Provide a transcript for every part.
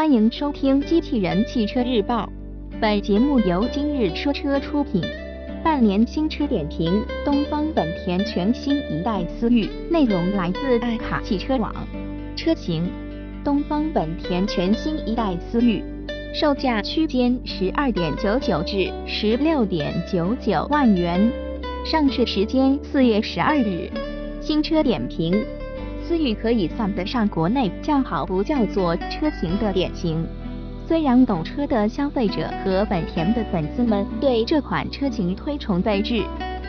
欢迎收听《机器人汽车日报》，本节目由今日说车出品。半年新车点评：东风本田全新一代思域，内容来自爱卡汽车网。车型：东风本田全新一代思域，售价区间十二点九九至十六点九九万元，上市时间四月十二日。新车点评。思域可以算得上国内叫好不叫座车型的典型。虽然懂车的消费者和本田的粉丝们对这款车型推崇备至，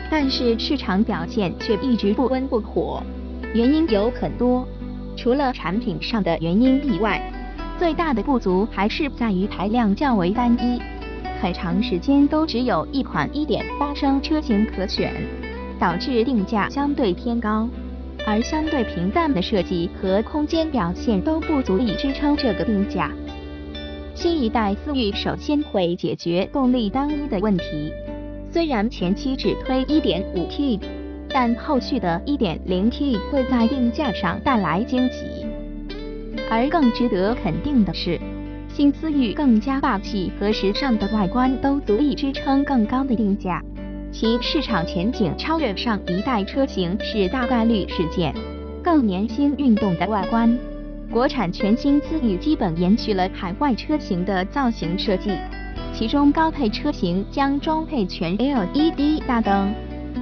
但是市场表现却一直不温不火。原因有很多，除了产品上的原因以外，最大的不足还是在于排量较为单一，很长时间都只有一款1.8升车型可选，导致定价相对偏高。而相对平淡的设计和空间表现都不足以支撑这个定价。新一代思域首先会解决动力单一的问题，虽然前期只推 1.5T，但后续的 1.0T 会在定价上带来惊喜。而更值得肯定的是，新思域更加霸气和时尚的外观都足以支撑更高的定价。其市场前景超越上一代车型是大概率事件。更年轻运动的外观，国产全新思域基本延续了海外车型的造型设计，其中高配车型将装配全 LED 大灯，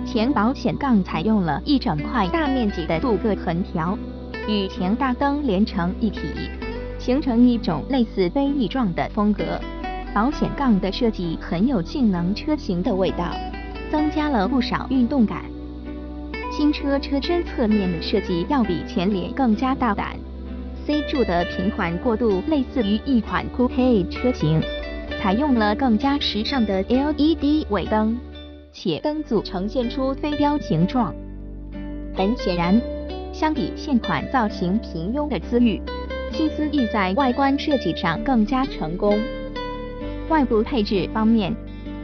前保险杠采用了一整块大面积的镀铬横条，与前大灯连成一体，形成一种类似飞翼状的风格。保险杠的设计很有性能车型的味道。增加了不少运动感。新车车身侧面的设计要比前脸更加大胆，C 柱的平缓过渡类似于一款 Coupe 车型，采用了更加时尚的 LED 尾灯，且灯组呈现出飞镖形状。很显然，相比现款造型平庸的思域，新思域在外观设计上更加成功。外部配置方面。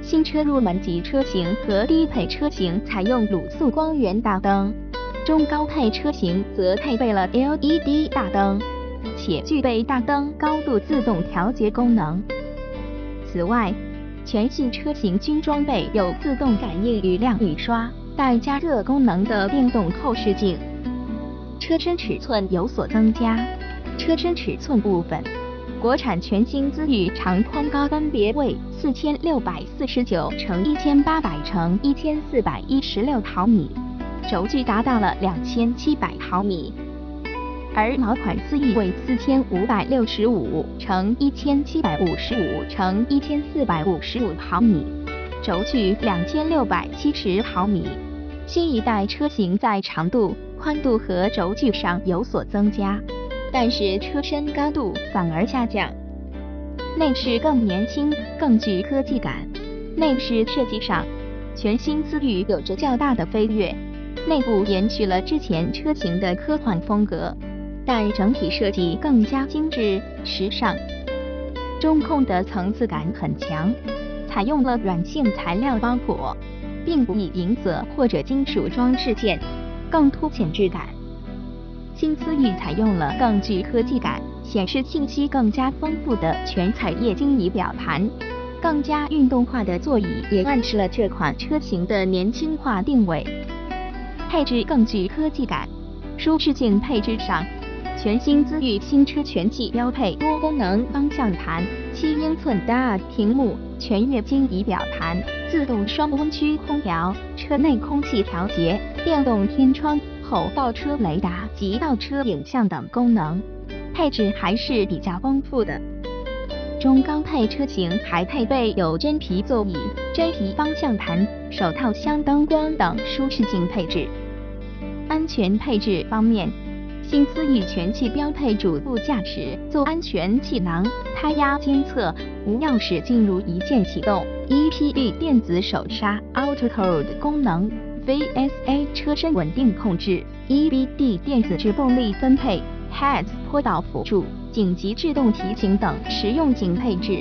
新车入门级车型和低配车型采用卤素光源大灯，中高配车型则配备了 LED 大灯，且具备大灯高度自动调节功能。此外，全系车型均装备有自动感应雨量雨刷、带加热功能的电动后视镜。车身尺寸有所增加，车身尺寸部分。国产全新思域长宽高分别为四千六百四十九乘一千八百乘一千四百一十六毫米，轴距达到了两千七百毫米；而老款思域为四千五百六十五乘一千七百五十五乘一千四百五十五毫米，轴距两千六百七十毫米。新一代车型在长度、宽度和轴距上有所增加。但是车身高度反而下降，内饰更年轻，更具科技感。内饰设计上，全新思域有着较大的飞跃，内部延续了之前车型的科幻风格，但整体设计更加精致时尚。中控的层次感很强，采用了软性材料包裹，并不以银色或者金属装饰件，更凸显质感。新思域采用了更具科技感、显示信息更加丰富的全彩液晶仪表盘，更加运动化的座椅也暗示了这款车型的年轻化定位。配置更具科技感，舒适性配置上，全新思域新车全系标配多功能方向盘、七英寸大屏幕、全液晶仪表盘、自动双温区空调、车内空气调节、电动天窗。后倒车雷达及倒车影像等功能，配置还是比较丰富的。中高配车型还配备有真皮座椅、真皮方向盘、手套箱灯光等舒适性配置。安全配置方面，新思域全系标配主副驾驶座安全气囊、胎压监测、无钥匙进入一键启动、EPB 电子手刹、Auto Hold 功能。VSA 车身稳定控制，EBD 电子制动力分配，HEADS 坡道辅助，紧急制动提醒等实用性配置。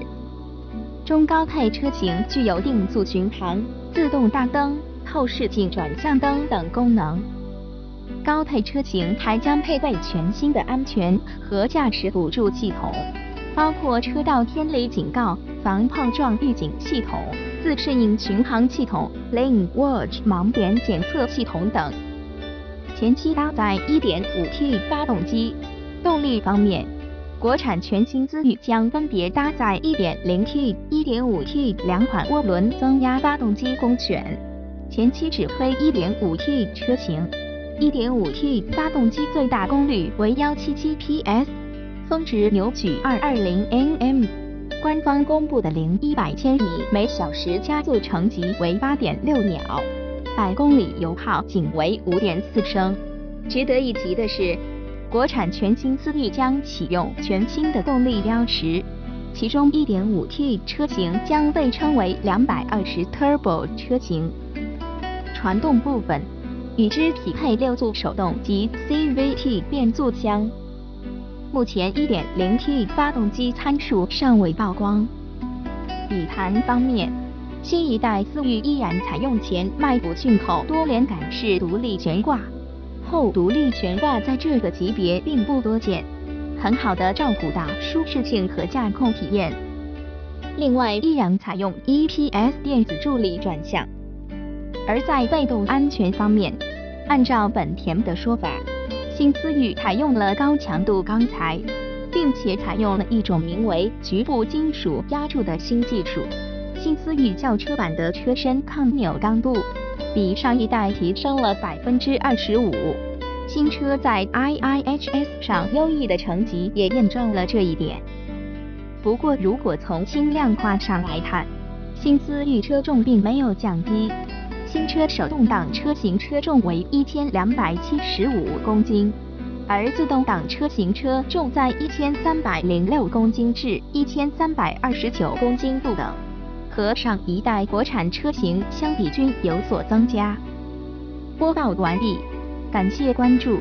中高配车型具有定速巡航、自动大灯、后视镜转向灯等功能。高配车型还将配备全新的安全和驾驶辅助系统，包括车道偏离警告、防碰撞预警系统、自适应巡航系统、Lane Watch 盲点检测系统等。前期搭载 1.5T 发动机。动力方面，国产全新思域将分别搭载 1.0T、1.5T 两款涡轮增压发动机供选，前期只推 1.5T 车型。1.5T 发动机最大功率为 177PS，峰值扭矩220 Nm。官方公布的零一百千米每小时加速成绩为8.6秒，百公里油耗仅为5.4升。值得一提的是。国产全新思域将启用全新的动力标识，其中 1.5T 车型将被称为220 Turbo 车型。传动部分，与之匹配六速手动及 CVT 变速箱。目前 1.0T 发动机参数尚未曝光。底盘方面，新一代思域依然采用前麦弗逊口多连杆式独立悬挂。后独立悬挂在这个级别并不多见，很好的照顾到舒适性和驾控体验。另外，依然采用 EPS 电子助力转向。而在被动安全方面，按照本田的说法，新思域采用了高强度钢材，并且采用了一种名为局部金属压铸的新技术。新思域轿车版的车身抗扭刚度。比上一代提升了百分之二十五，新车在 IIHS 上优异的成绩也验证了这一点。不过，如果从轻量化上来看，新思域车重并没有降低，新车手动挡车型车重为一千两百七十五公斤，而自动挡车型车重在一千三百零六公斤至一千三百二十九公斤不等。和上一代国产车型相比均有所增加。播报完毕，感谢关注。